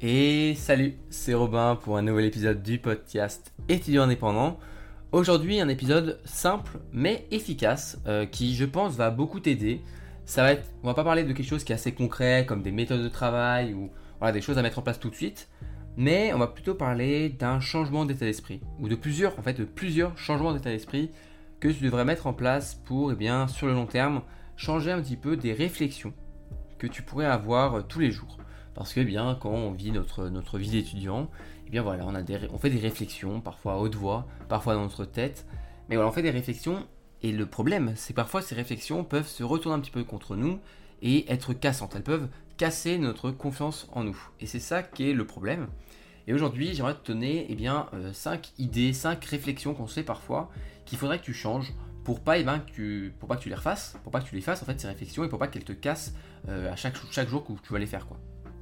Et salut, c'est Robin pour un nouvel épisode du podcast étudiant indépendant. Aujourd'hui, un épisode simple mais efficace euh, qui, je pense, va beaucoup t'aider. Ça va être, on va pas parler de quelque chose qui est assez concret comme des méthodes de travail ou des choses à mettre en place tout de suite, mais on va plutôt parler d'un changement d'état d'esprit ou de plusieurs, en fait, de plusieurs changements d'état d'esprit que tu devrais mettre en place pour, eh bien, sur le long terme, changer un petit peu des réflexions que tu pourrais avoir tous les jours. Parce que bien, quand on vit notre, notre vie d'étudiant, eh bien voilà, on, a des, on fait des réflexions, parfois à haute voix, parfois dans notre tête. Mais voilà, on fait des réflexions. Et le problème, c'est parfois ces réflexions peuvent se retourner un petit peu contre nous et être cassantes. Elles peuvent casser notre confiance en nous. Et c'est ça qui est le problème. Et aujourd'hui, j'aimerais te donner eh bien, 5 euh, idées, 5 réflexions qu'on sait parfois qu'il faudrait que tu changes pour pas, eh ben, que tu, pour pas que tu les refasses, pour pas que tu les fasses en fait ces réflexions et pour pas qu'elles te cassent euh, à chaque, chaque jour que tu vas les faire. quoi.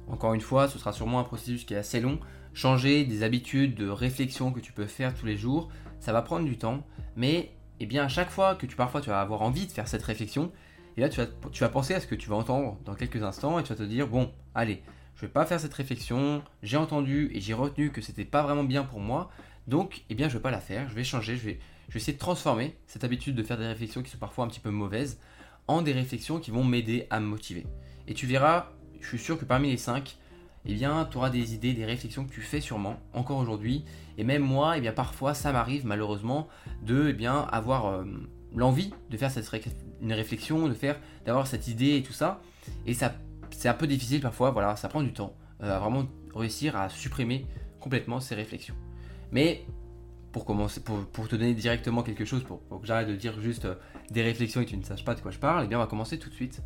Encore une fois, ce sera sûrement un processus qui est assez long. Changer des habitudes de réflexion que tu peux faire tous les jours, ça va prendre du temps, mais eh bien à chaque fois que tu parfois tu vas avoir envie de faire cette réflexion, et là tu vas, tu penser à ce que tu vas entendre dans quelques instants et tu vas te dire bon, allez, je vais pas faire cette réflexion, j'ai entendu et j'ai retenu que c'était pas vraiment bien pour moi, donc eh bien je vais pas la faire, je vais changer, je vais, je vais essayer de transformer cette habitude de faire des réflexions qui sont parfois un petit peu mauvaises en des réflexions qui vont m'aider à me motiver. Et tu verras je suis sûr que parmi les 5, eh bien, tu auras des idées, des réflexions que tu fais sûrement encore aujourd'hui. Et même moi, eh bien, parfois, ça m'arrive malheureusement de eh bien, avoir euh, l'envie de faire une réflexion, de faire, d'avoir cette idée et tout ça. Et ça, c'est un peu difficile parfois, voilà, ça prend du temps euh, à vraiment réussir à supprimer complètement ces réflexions. Mais pour commencer, pour, te donner directement quelque chose, pour, que j'arrête de dire juste euh, des réflexions et que tu ne saches pas de quoi je parle, eh bien, on va commencer tout de suite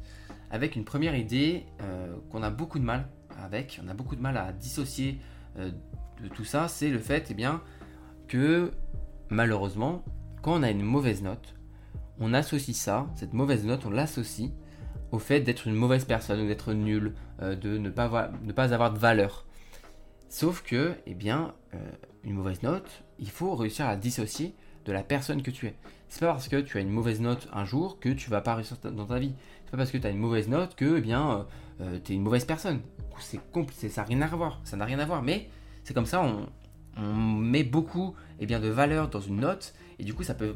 avec une première idée euh, qu'on a beaucoup de mal avec, on a beaucoup de mal à dissocier euh, de tout ça, c'est le fait eh bien, que malheureusement, quand on a une mauvaise note, on associe ça, cette mauvaise note, on l'associe au fait d'être une mauvaise personne, d'être nul, euh, de ne pas, avoir, ne pas avoir de valeur. Sauf que, eh bien, une mauvaise note, il faut réussir à dissocier de la personne que tu es. C'est pas parce que tu as une mauvaise note un jour que tu vas pas réussir dans ta vie pas parce que tu as une mauvaise note que eh bien euh, euh, tu es une mauvaise personne. C'est compliqué, ça n'a rien à voir, ça n'a rien à voir, mais c'est comme ça, on, met beaucoup eh bien, de valeur dans une note, et du coup ça peut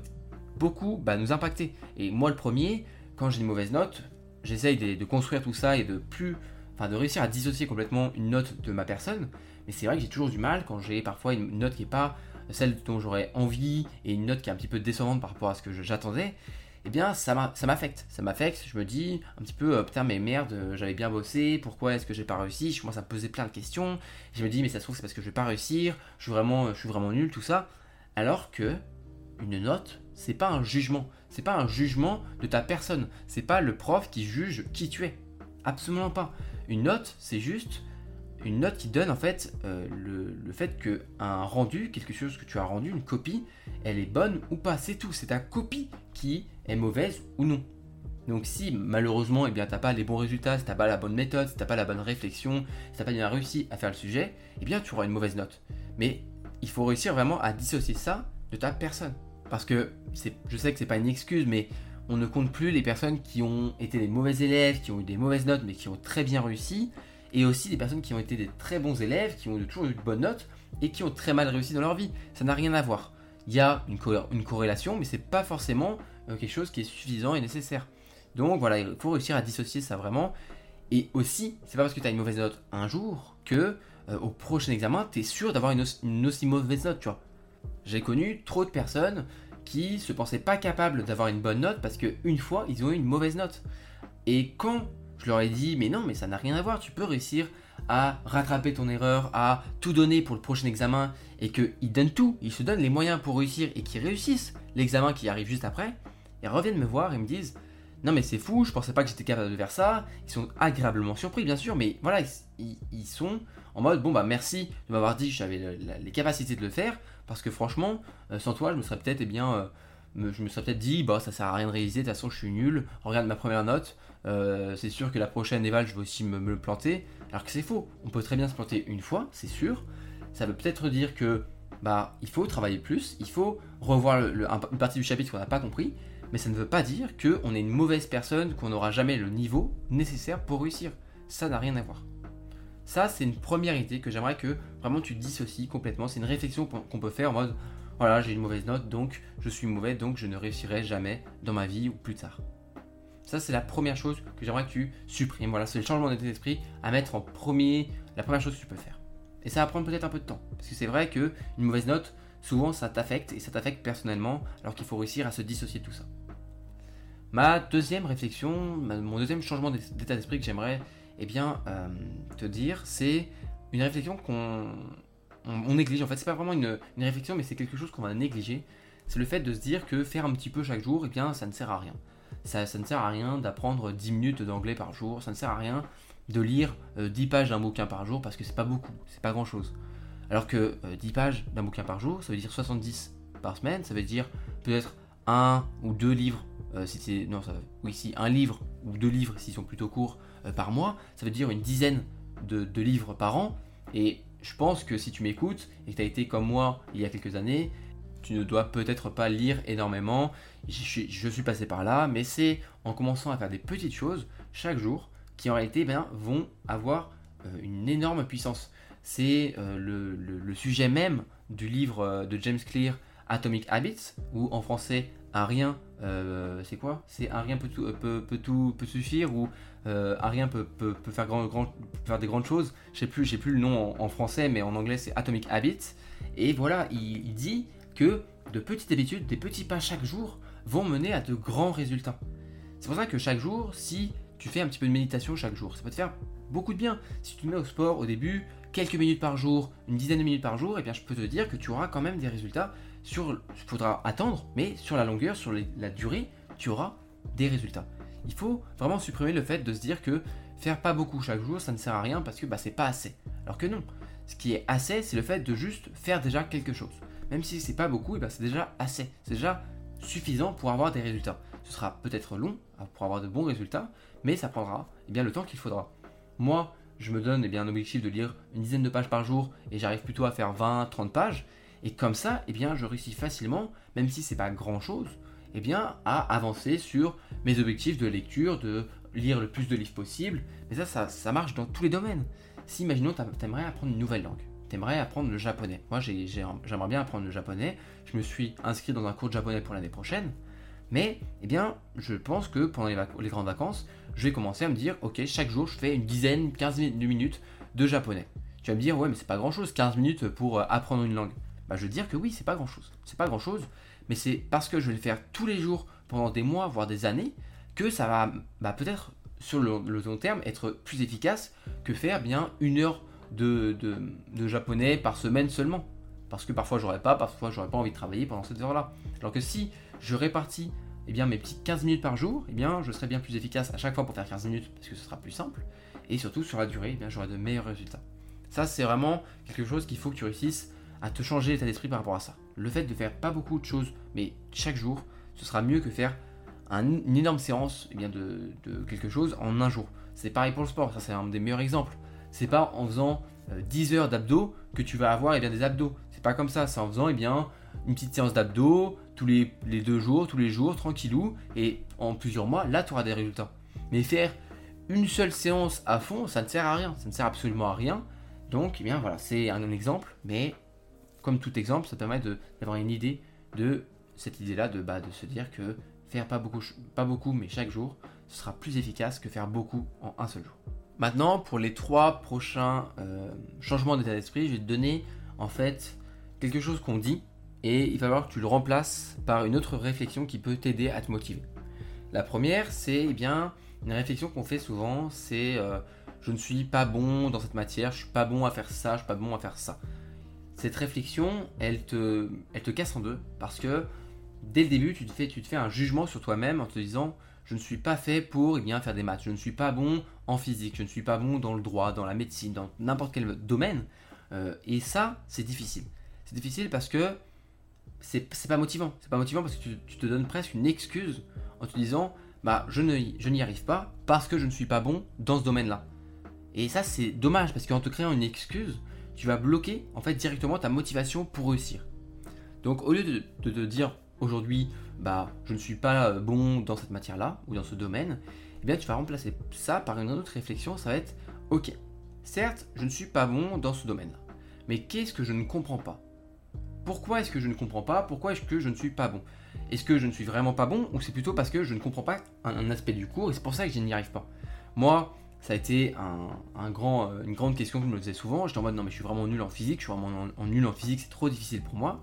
beaucoup bah, nous impacter. Et moi le premier, quand j'ai une mauvaise note, j'essaye de, construire tout ça et de plus, enfin de réussir à dissocier complètement une note de ma personne, mais c'est vrai que j'ai toujours du mal quand j'ai parfois une note qui n'est pas celle dont j'aurais envie et une note qui est un petit peu décevante par rapport à ce que j'attendais, eh bien ça m'affecte. Ça m'affecte, je me dis un petit peu, euh, putain mais merde, euh, j'avais bien bossé, pourquoi est-ce que j'ai pas réussi? Je commence à me poser plein de questions. Je me dis mais ça se trouve c'est parce que je vais pas réussir, je suis vraiment, je suis vraiment nul, tout ça. Alors que une note, c'est pas un jugement. C'est pas un jugement de ta personne. C'est pas le prof qui juge qui tu es. Absolument pas. Une note, c'est juste une note qui donne en fait euh, le, le, fait que un rendu, quelque chose que tu as rendu, une copie, elle est bonne ou pas, c'est tout. C'est ta copie qui est mauvaise ou non. Donc si malheureusement eh bien t'as pas les bons résultats, si t'as pas la bonne méthode, si t'as pas la bonne réflexion, si t'as pas bien réussi à faire le sujet, eh bien tu auras une mauvaise note. Mais il faut réussir vraiment à dissocier ça de ta personne. Parce que je sais que c'est pas une excuse, mais on ne compte plus les personnes qui ont été des mauvais élèves, qui ont eu des mauvaises notes, mais qui ont très bien réussi et aussi des personnes qui ont été des très bons élèves, qui ont toujours eu de bonnes notes et qui ont très mal réussi dans leur vie. Ça n'a rien à voir. Il y a une, une corrélation, mais c'est pas forcément quelque chose qui est suffisant et nécessaire. Donc voilà, il faut réussir à dissocier ça vraiment. Et aussi, c'est pas parce que tu as une mauvaise note un jour que euh, au prochain examen, tu es sûr d'avoir une, une, aussi mauvaise note, tu vois. J'ai connu trop de personnes qui se pensaient pas capables d'avoir une bonne note parce qu'une fois, ils ont eu une mauvaise note. Et quand je leur ai dit, mais non, mais ça n'a rien à voir, tu peux réussir à rattraper ton erreur, à tout donner pour le prochain examen, et qu'ils donnent tout, ils se donnent les moyens pour réussir, et qu'ils réussissent l'examen qui arrive juste après, reviennent me voir et me disent, non mais c'est fou, je pensais pas que j'étais capable de faire ça, ils sont agréablement surpris bien sûr, mais voilà, ils, sont en mode, bon bah merci de m'avoir dit que j'avais les capacités de le faire, parce que franchement, euh, sans toi, je me serais peut-être, eh bien... Euh, je me serais peut-être dit, bah ça sert à rien de réaliser, de toute façon je suis nul, regarde ma première note, euh, c'est sûr que la prochaine éval je vais aussi me, le planter, alors que c'est faux, on peut très bien se planter une fois, c'est sûr, ça veut peut-être dire que bah il faut travailler plus, il faut revoir une partie du chapitre qu'on n'a pas compris, mais ça ne veut pas dire qu'on est une mauvaise personne, qu'on n'aura jamais le niveau nécessaire pour réussir, ça n'a rien à voir. Ça, c'est une première idée que j'aimerais que vraiment tu dissocies complètement. C'est une réflexion qu'on peut faire en mode voilà, j'ai une mauvaise note, donc je suis mauvais, donc je ne réussirai jamais dans ma vie ou plus tard. Ça, c'est la première chose que j'aimerais que tu supprimes. Voilà, c'est le changement d'état d'esprit à mettre en premier, la première chose que tu peux faire. Et ça va prendre peut-être un peu de temps. Parce que c'est vrai qu'une mauvaise note, souvent, ça t'affecte et ça t'affecte personnellement, alors qu'il faut réussir à se dissocier de tout ça. Ma deuxième réflexion, mon deuxième changement d'état d'esprit que j'aimerais eh bien, euh, te dire, c'est une réflexion qu'on on, néglige. En fait, c'est pas vraiment une, réflexion, mais c'est quelque chose qu'on va négliger. C'est le fait de se dire que faire un petit peu chaque jour, eh bien, ça ne sert à rien. Ça, ne sert à rien d'apprendre 10 minutes d'anglais par jour. Ça ne sert à rien de lire 10 euh, pages d'un bouquin par jour parce que c'est pas beaucoup, c'est pas grand chose. Alors que 10 euh, pages d'un bouquin par jour, ça veut dire 70 par semaine, ça veut dire peut-être un ou deux livres, euh, si c'est. Non, ça, oui, si un livre ou deux livres s'ils sont plutôt courts par mois, ça veut dire une dizaine de, de livres par an. Et je pense que si tu m'écoutes et que tu as été comme moi il y a quelques années, tu ne dois peut-être pas lire énormément. Je suis, passé par là, mais c'est en commençant à faire des petites choses chaque jour qui en réalité ben, vont avoir euh, une énorme puissance. C'est euh, le, sujet même du livre euh, de James Clear, Atomic Habits, ou en français un rien, c'est quoi? C'est un rien peut tout, peut, peut suffire ou un rien peut, grand, faire des grandes choses. Je sais plus, j'ai plus le nom en, français, mais en anglais c'est Atomic Habits. Et voilà, il, dit que de petites habitudes, des petits pas chaque jour, vont mener à de grands résultats. C'est pour ça que chaque jour, si tu fais un petit peu de méditation chaque jour, ça peut te faire beaucoup de bien. Si tu te mets au sport au début, quelques minutes par jour, une dizaine de minutes par jour, et bien je peux te dire que tu auras quand même des résultats sur, il faudra attendre, mais sur la longueur, sur la durée, tu auras des résultats. Il faut vraiment supprimer le fait de se dire que faire pas beaucoup chaque jour, ça ne sert à rien parce que bah, c'est pas assez. Alors que non, ce qui est assez, c'est le fait de juste faire déjà quelque chose. Même si c'est pas beaucoup, bah, c'est déjà assez. C'est déjà suffisant pour avoir des résultats. Ce sera peut-être long pour avoir de bons résultats, mais ça prendra eh bien, le temps qu'il faudra. Moi, je me donne eh bien, un objectif de lire une dizaine de pages par jour et j'arrive plutôt à faire 20-30 pages. Et comme ça, eh bien, je réussis facilement, même si c'est pas grand chose, eh à avancer sur mes objectifs de lecture, de lire le plus de livres possible. Mais ça, ça, marche dans tous les domaines. Si, imaginons, tu aimerais apprendre une nouvelle langue, tu aimerais apprendre le japonais. Moi, j'aimerais bien apprendre le japonais. Je me suis inscrit dans un cours de japonais pour l'année prochaine. Mais, eh bien, je pense que pendant les, grandes vacances, je vais commencer à me dire, ok, chaque jour, je fais une dizaine, 15 minutes de japonais. Tu vas me dire, ouais, mais c'est pas grand chose, 15 minutes pour euh, apprendre une langue. Bah, je vais dire que oui, c'est pas grand chose. C'est pas grand chose, mais c'est parce que je vais le faire tous les jours pendant des mois, voire des années, que ça va bah, peut-être sur le, long terme être plus efficace que faire bien une heure de, japonais par semaine seulement. Parce que parfois j'aurais pas, parfois j'aurais pas envie de travailler pendant cette heure-là. Alors que si je répartis eh mes petites 15 minutes par jour, eh bien, je serai bien plus efficace à chaque fois pour faire 15 minutes parce que ce sera plus simple. Et surtout sur la durée, eh j'aurai de meilleurs résultats. Ça, c'est vraiment quelque chose qu'il faut que tu réussisses à te changer l'état d'esprit par rapport à ça. Le fait de faire pas beaucoup de choses, mais chaque jour, ce sera mieux que faire une énorme séance eh de, quelque chose en un jour. C'est pareil pour le sport, ça c'est un des meilleurs exemples. C'est pas en faisant 10 euh, heures d'abdos que tu vas avoir eh bien, des abdos. C'est pas comme ça, c'est en faisant eh bien, une petite séance d'abdos tous les, deux jours, tous les jours, tranquillou, et en plusieurs mois, là tu auras des résultats. Mais faire une seule séance à fond, ça ne sert à rien, ça ne sert absolument à rien. Donc, eh bien voilà, c'est un exemple, mais comme tout exemple, ça permet d'avoir une idée de cette idée-là, de, bah, de se dire que faire pas beaucoup, pas beaucoup, mais chaque jour, ce sera plus efficace que faire beaucoup en un seul jour. Maintenant, pour les trois prochains euh, changements d'état d'esprit, je vais te donner en fait quelque chose qu'on dit et il va falloir que tu le remplaces par une autre réflexion qui peut t'aider à te motiver. La première, c'est eh bien une réflexion qu'on fait souvent, c'est euh, je ne suis pas bon dans cette matière, je suis pas bon à faire ça, je suis pas bon à faire ça cette réflexion, elle te, elle te casse en deux parce que dès le début, tu te fais, tu te fais un jugement sur toi-même en te disant je ne suis pas fait pour eh bien, faire des maths, je ne suis pas bon en physique, je ne suis pas bon dans le droit, dans la médecine, dans n'importe quel domaine. Euh, et ça, c'est difficile. C'est difficile parce que c'est pas motivant. C'est pas motivant parce que tu, te donnes presque une excuse en te disant bah je n'y arrive pas parce que je ne suis pas bon dans ce domaine-là. Et ça, c'est dommage parce qu'en te créant une excuse, tu vas bloquer en fait directement ta motivation pour réussir. Donc au lieu de, te dire aujourd'hui bah je ne suis pas euh, bon dans cette matière là ou dans ce domaine, eh bien tu vas remplacer ça par une autre réflexion, ça va être ok, certes, je ne suis pas bon dans ce domaine-là. Mais qu'est-ce que je ne comprends pas? Pourquoi est-ce que je ne comprends pas Pourquoi est-ce que je ne suis pas bon? Est-ce que je ne suis vraiment pas bon ou c'est plutôt parce que je ne comprends pas un, aspect du cours et c'est pour ça que je n'y arrive pas? Moi, ça a été euh, une grande question que je me faisais souvent. J'étais en mode non mais je suis vraiment nul en physique, je suis vraiment en, nul en physique, c'est trop difficile pour moi.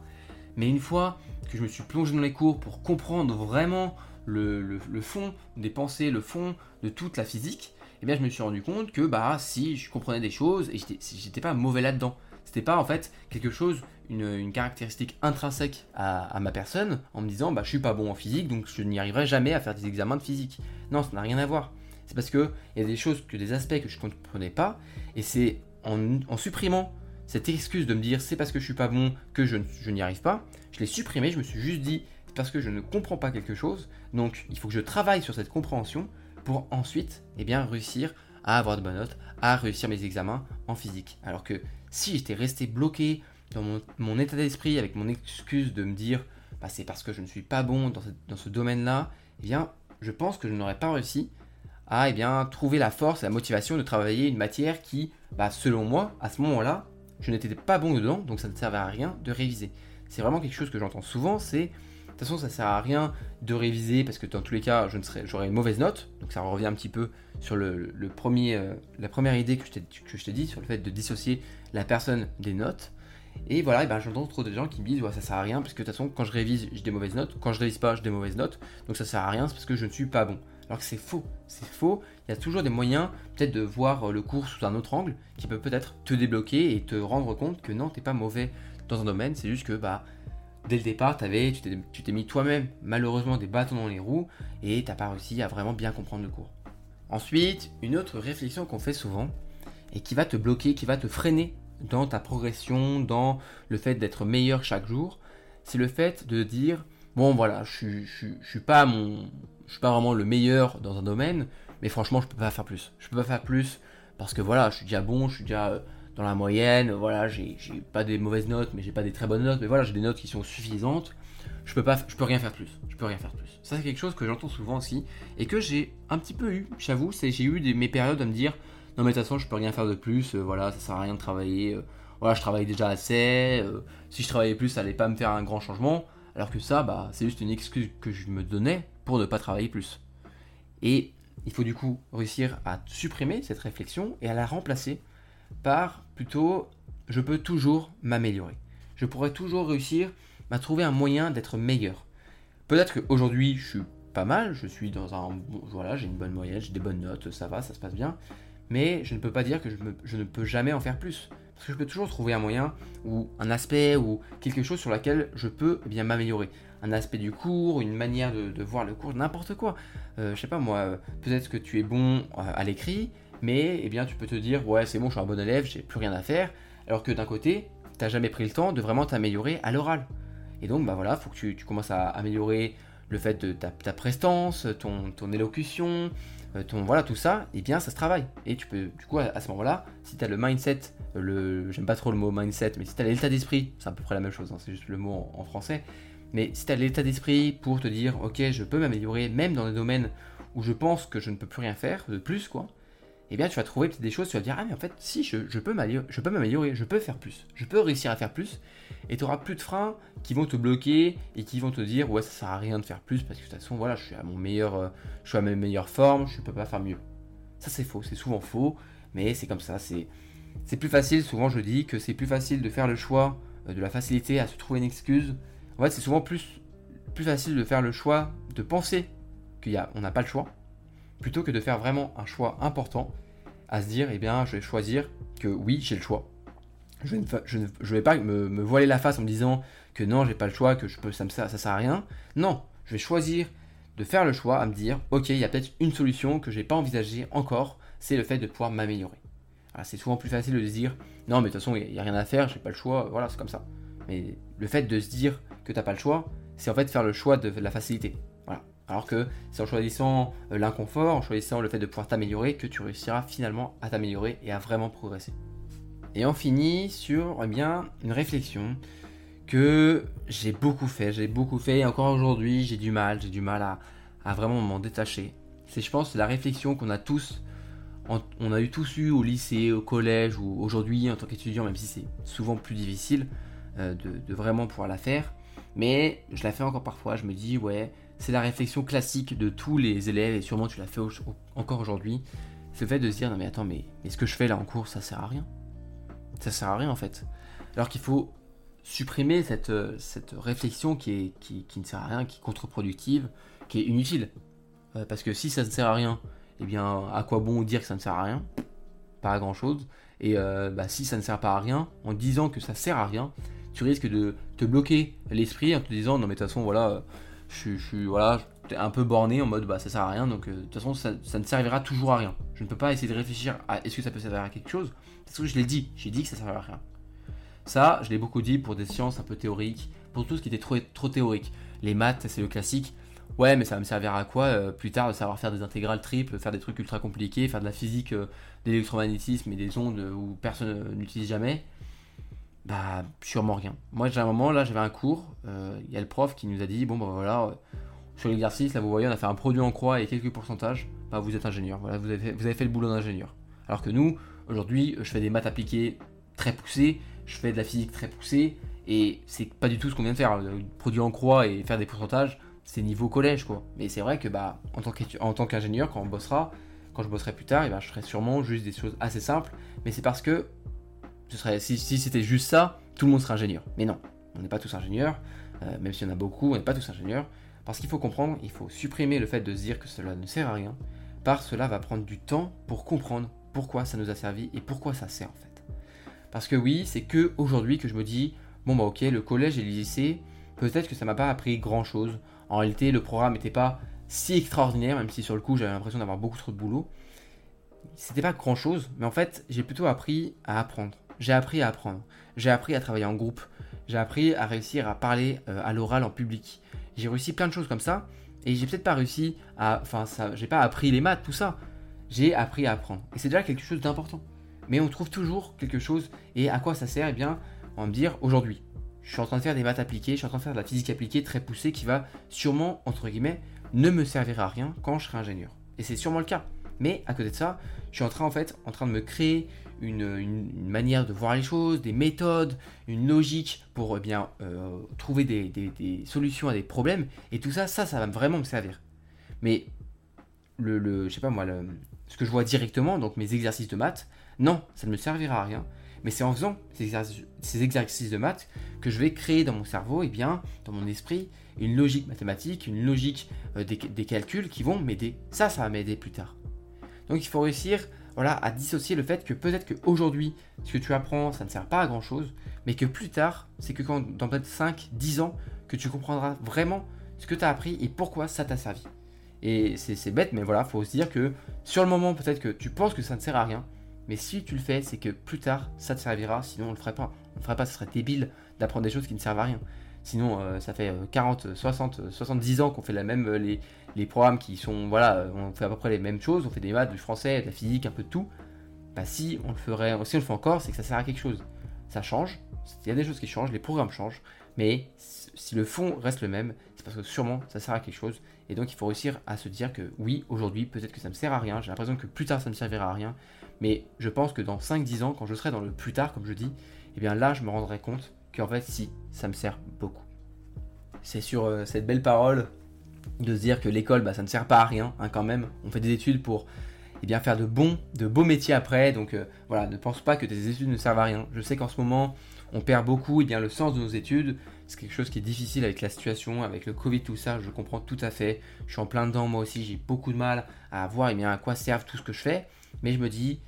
Mais une fois que je me suis plongé dans les cours pour comprendre vraiment le, fond des pensées, le fond de toute la physique, eh bien je me suis rendu compte que bah si je comprenais des choses et j'étais pas mauvais là-dedans. C'était pas en fait quelque chose, une, caractéristique intrinsèque à, ma personne en me disant bah je suis pas bon en physique donc je n'y arriverai jamais à faire des examens de physique. Non, ça n'a rien à voir. C'est parce qu'il y a des choses, que des aspects que je ne comprenais pas, et c'est en, supprimant cette excuse de me dire c'est parce que je suis pas bon que je, n'y arrive pas, je l'ai supprimé, je me suis juste dit c'est parce que je ne comprends pas quelque chose, donc il faut que je travaille sur cette compréhension pour ensuite eh bien, réussir à avoir de bonnes notes, à réussir mes examens en physique. Alors que si j'étais resté bloqué dans mon, état d'esprit avec mon excuse de me dire bah, c'est parce que je ne suis pas bon dans ce, domaine-là, eh bien je pense que je n'aurais pas réussi à eh bien, trouver la force et la motivation de travailler une matière qui, bah, selon moi, à ce moment-là, je n'étais pas bon dedans, donc ça ne servait à rien de réviser. C'est vraiment quelque chose que j'entends souvent, c'est toute façon ça sert à rien de réviser parce que dans tous les cas je ne serais, j'aurais une mauvaise note, donc ça revient un petit peu sur le, premier, euh, la première idée que je t'ai dit sur le fait de dissocier la personne des notes. Et voilà, et ben, j'entends trop de gens qui me disent ouais, ça sert à rien parce que de toute façon quand je révise j'ai des mauvaises notes, quand je révise pas j'ai des mauvaises notes, donc ça sert à rien, c'est parce que je ne suis pas bon. Alors que c'est faux, c'est faux. Il y a toujours des moyens peut-être de voir le cours sous un autre angle qui peut peut-être te débloquer et te rendre compte que non, t'es pas mauvais dans un domaine, c'est juste que bah dès le départ, avais, tu t'es mis toi-même malheureusement des bâtons dans les roues et t'as pas réussi à vraiment bien comprendre le cours. Ensuite, une autre réflexion qu'on fait souvent et qui va te bloquer, qui va te freiner dans ta progression, dans le fait d'être meilleur chaque jour, c'est le fait de dire bon voilà, je, je suis pas mon, je vraiment le meilleur dans un domaine, mais franchement, je peux pas faire plus. Je peux pas faire plus parce que voilà, je suis déjà bon, je suis déjà euh, dans la moyenne, voilà, j'ai pas des mauvaises notes, mais j'ai pas des très bonnes notes, mais voilà, j'ai des notes qui sont suffisantes. Je peux pas, je peux rien faire plus. Je peux rien faire plus. Ça c'est quelque chose que j'entends souvent aussi et que j'ai un petit peu eu. J'avoue, c'est j'ai eu des, mes périodes à me dire non mais de toute façon je peux rien faire de plus. Euh, voilà, ça sert à rien de travailler. Euh, voilà, je travaille déjà assez. si je travaillais plus, ça allait pas me faire un grand changement. Alors que ça, bah, c'est juste une excuse que je me donnais pour ne pas travailler plus. Et il faut du coup réussir à supprimer cette réflexion et à la remplacer par plutôt je peux toujours m'améliorer. Je pourrais toujours réussir à trouver un moyen d'être meilleur. Peut-être qu'aujourd'hui je suis pas mal, je suis dans un voilà, j'ai une bonne moyenne, j'ai des bonnes notes, ça va, ça se passe bien, mais je ne peux pas dire que je, ne peux jamais en faire plus. Parce que je peux toujours trouver un moyen ou un aspect ou quelque chose sur lequel je peux eh bien m'améliorer un aspect du cours, une manière de, voir le cours, n'importe quoi. Euh, je sais pas moi, euh, peut-être que tu es bon euh, à l'écrit, mais eh bien tu peux te dire ouais c'est bon, je suis un bon élève, j'ai plus rien à faire, alors que d'un côté, tu n'as jamais pris le temps de vraiment t'améliorer à l'oral. Et donc bah voilà, faut que tu, commences à améliorer le fait de ta, prestance, ton, élocution, ton voilà tout ça, et eh bien ça se travaille. Et tu peux du coup à, ce moment-là, si tu as le mindset, le j'aime pas trop le mot mindset, mais si tu as l'état d'esprit, c'est à peu près la même chose, hein, c'est juste le mot en français, mais si tu as l'état d'esprit pour te dire, ok, je peux m'améliorer, même dans des domaines où je pense que je ne peux plus rien faire de plus, quoi, eh bien tu vas trouver des choses, tu vas dire, ah mais en fait, si, je, peux m'améliorer, je peux faire plus, je peux réussir à faire plus, et tu auras plus de freins qui vont te bloquer et qui vont te dire, ouais, ça sert à rien de faire plus, parce que de toute façon, voilà, je suis à mon meilleur, euh, je suis à ma meilleure forme, je ne peux pas faire mieux. Ça c'est faux, c'est souvent faux, mais c'est comme ça, c'est, c'est plus facile, souvent je dis que c'est plus facile de faire le choix euh, de la facilité à se trouver une excuse. En fait, c'est souvent plus, plus facile de faire le choix de penser qu'on n'a pas le choix, plutôt que de faire vraiment un choix important, à se dire, eh bien, je vais choisir que oui, j'ai le choix. Je ne, je vais pas me, voiler la face en me disant que non, j'ai pas le choix, que je peux, ça, me, ça, sert à rien. Non, je vais choisir de faire le choix à me dire, ok, il y a peut-être une solution que je n'ai pas envisagée encore, c'est le fait de pouvoir m'améliorer. C'est souvent plus facile de se dire, non, mais de toute façon, il n'y a, rien à faire, j'ai pas le choix, voilà, c'est comme ça. Mais le fait de se dire que tu n'as pas le choix, c'est en fait faire le choix de la facilité. Alors que c'est en choisissant euh, l'inconfort, en choisissant le fait de pouvoir t'améliorer, que tu réussiras finalement à t'améliorer et à vraiment progresser. Et on finit sur eh une réflexion que j'ai beaucoup fait, j'ai beaucoup fait et encore aujourd'hui j'ai du mal, j'ai du mal à, vraiment m'en détacher. C'est je pense la réflexion qu'on a tous on a eu tous eu au lycée, au collège ou aujourd'hui en tant qu'étudiant, même si c'est souvent plus difficile euh, de, vraiment pouvoir la faire. Mais je la fais encore parfois, je me dis, ouais, c'est la réflexion classique de tous les élèves, et sûrement tu l'as fait encore aujourd'hui. C'est le fait de se dire, non mais attends, mais, ce que je fais là en cours, ça sert à rien. Ça sert à rien en fait. Alors qu'il faut supprimer cette, euh, réflexion qui, ne sert à rien, qui est contre-productive, qui est inutile. Euh, parce que si ça ne sert à rien, eh bien, à quoi bon dire que ça ne sert à rien? Pas à grand chose. Et euh, bah, si ça ne sert pas à rien, en disant que ça sert à rien, tu risques de te bloquer l'esprit en te disant non mais de toute façon voilà, je, suis voilà, un peu borné en mode bah ça sert à rien donc euh, de toute façon ça, ne servira toujours à rien. Je ne peux pas essayer de réfléchir à est-ce que ça peut servir à quelque chose? Parce que je l'ai dit, j'ai dit que ça servira à rien. Ça, je l'ai beaucoup dit pour des sciences un peu théoriques, pour tout ce qui était trop, théorique. Les maths, c'est le classique. Ouais, mais ça va me servir à quoi euh, plus tard de savoir faire des intégrales triples, faire des trucs ultra compliqués, faire de la physique, euh, d'électromagnétisme et des ondes où personne n'utilise jamais? Bah, sûrement rien. Moi, j'ai un moment, là, j'avais un cours, euh, il y a le prof qui nous a dit bon, bah voilà, sur l'exercice, là, vous voyez, on a fait un produit en croix et quelques pourcentages, bah, vous êtes ingénieur, voilà, vous avez fait, vous avez fait le boulot d'ingénieur. Alors que nous, aujourd'hui, je fais des maths appliquées très poussées, je fais de la physique très poussée, et c'est pas du tout ce qu'on vient de faire. Le produit en croix et faire des pourcentages, c'est niveau collège quoi. Mais c'est vrai que bah en tant qu'ingénieur, quand on bossera, quand je bosserai plus tard, et eh ben, je ferai sûrement juste des choses assez simples. Mais c'est parce que si, c'était juste ça, tout le monde serait ingénieur. Mais non, on n'est pas tous ingénieurs, euh, même s'il y en a beaucoup, on n'est pas tous ingénieurs. Parce qu'il faut comprendre, il faut supprimer le fait de se dire que cela ne sert à rien, que cela va prendre du temps pour comprendre pourquoi ça nous a servi et pourquoi ça sert en fait. Parce que oui, c'est que aujourd'hui que je me dis, bon bah ok, le collège et le lycée, peut-être que ça m'a pas appris grand chose. En réalité, le programme n'était pas si extraordinaire, même si sur le coup j'avais l'impression d'avoir beaucoup trop de boulot. C'était pas grand chose, mais en fait j'ai plutôt appris à apprendre. J'ai appris à apprendre. J'ai appris à travailler en groupe. J'ai appris à réussir à parler euh, à l'oral en public. J'ai réussi plein de choses comme ça. Et j'ai peut-être pas réussi à. Enfin, j'ai pas appris les maths, tout ça. J'ai appris à apprendre. Et c'est déjà quelque chose d'important. Mais on trouve toujours quelque chose. Et à quoi ça sert Eh bien, on va me dire aujourd'hui je suis en train de faire des maths appliquées, je suis en train de faire de la physique appliquée très poussée qui va sûrement, entre guillemets, ne me servir à rien quand je serai ingénieur. Et c'est sûrement le cas. Mais à côté de ça, je suis en train en fait en train de me créer une, manière de voir les choses, des méthodes, une logique pour eh bien euh, trouver des, solutions à des problèmes. Et tout ça, ça, ça va vraiment me servir. Mais le, le je sais pas moi, ce que je vois directement, donc mes exercices de maths, non, ça ne me servira à rien. Mais c'est en faisant ces exercices, de maths que je vais créer dans mon cerveau, et bien, dans mon esprit, une logique mathématique, une logique euh, des, calculs qui vont m'aider. Ça, ça va m'aider plus tard. Donc il faut réussir voilà, à dissocier le fait que peut-être qu'aujourd'hui, ce que tu apprends, ça ne sert pas à grand-chose, mais que plus tard, c'est que quand, dans peut-être 5, 10 ans, que tu comprendras vraiment ce que tu as appris et pourquoi ça t'a servi. Et c'est bête, mais voilà, il faut se dire que sur le moment, peut-être que tu penses que ça ne sert à rien, mais si tu le fais, c'est que plus tard, ça te servira, sinon on le ferait pas. On le ferait pas, ce serait débile d'apprendre des choses qui ne servent à rien. Sinon, euh, ça fait 40, 60, 70 ans qu'on fait la même, euh, les, programmes qui sont, voilà, euh, on fait à peu près les mêmes choses, on fait des maths, du français, de la physique, un peu de tout. Bah si on le ferait, si on le fait encore, c'est que ça sert à quelque chose. Ça change, il y a des choses qui changent, les programmes changent, mais si le fond reste le même, c'est parce que sûrement ça sert à quelque chose. Et donc il faut réussir à se dire que oui, aujourd'hui, peut-être que ça ne me sert à rien, j'ai l'impression que plus tard ça ne me servira à rien, mais je pense que dans 5-10 ans, quand je serai dans le plus tard, comme je dis, et eh bien là, je me rendrai compte qu'en fait, si, ça me sert beaucoup. C'est sur euh, cette belle parole de se dire que l'école, bah, ça ne sert pas à rien, hein, quand même. On fait des études pour eh bien, faire de bons, de beaux métiers après. Donc euh, voilà, ne pense pas que tes études ne servent à rien. Je sais qu'en ce moment, on perd beaucoup eh bien, le sens de nos études. C'est quelque chose qui est difficile avec la situation, avec le Covid, tout ça. Je comprends tout à fait. Je suis en plein dedans, moi aussi. J'ai beaucoup de mal à voir eh bien, à quoi servent tout ce que je fais. Mais je me dis,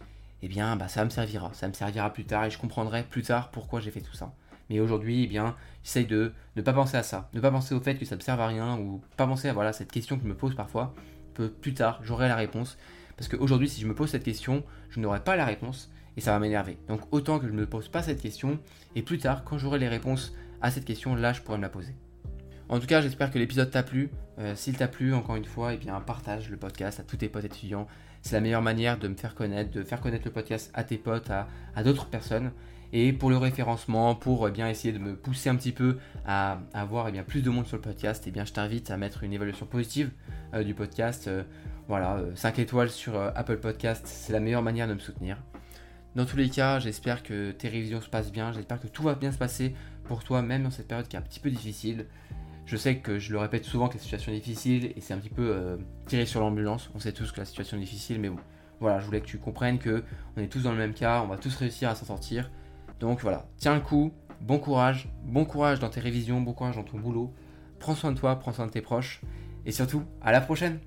eh bien, bah, ça me servira. Ça me servira plus tard et je comprendrai plus tard pourquoi j'ai fait tout ça. Mais aujourd'hui, eh bien, j'essaye de ne pas penser à ça, ne pas penser au fait que ça ne me serve à rien ou pas penser à voilà, cette question que je me pose parfois. Plus tard, j'aurai la réponse. Parce qu'aujourd'hui, si je me pose cette question, je n'aurai pas la réponse et ça va m'énerver. Donc autant que je ne me pose pas cette question et plus tard, quand j'aurai les réponses à cette question, là, je pourrai me la poser. En tout cas, j'espère que l'épisode t'a plu. Euh, s'il t'a plu, encore une fois, eh bien, partage le podcast à tous tes potes étudiants. C'est la meilleure manière de me faire connaître, de faire connaître le podcast à tes potes, à, d'autres personnes. Et pour le référencement, pour bien essayer de me pousser un petit peu à, avoir bien, plus de monde sur le podcast, et bien, je t'invite à mettre une évaluation positive du podcast. voilà, 5 étoiles sur Apple Podcast, c'est la meilleure manière de me soutenir. Dans tous les cas, j'espère que tes révisions se passent bien, j'espère que tout va bien se passer pour toi, même dans cette période qui est un petit peu difficile. Je sais que je le répète souvent que la situation est difficile et c'est un petit peu euh, tiré sur l'ambulance. On sait tous que la situation est difficile, mais bon, voilà, je voulais que tu comprennes que on est tous dans le même cas, on va tous réussir à s'en sortir. Donc voilà, tiens le coup, bon courage, bon courage dans tes révisions, bon courage dans ton boulot. Prends soin de toi, prends soin de tes proches et surtout, à la prochaine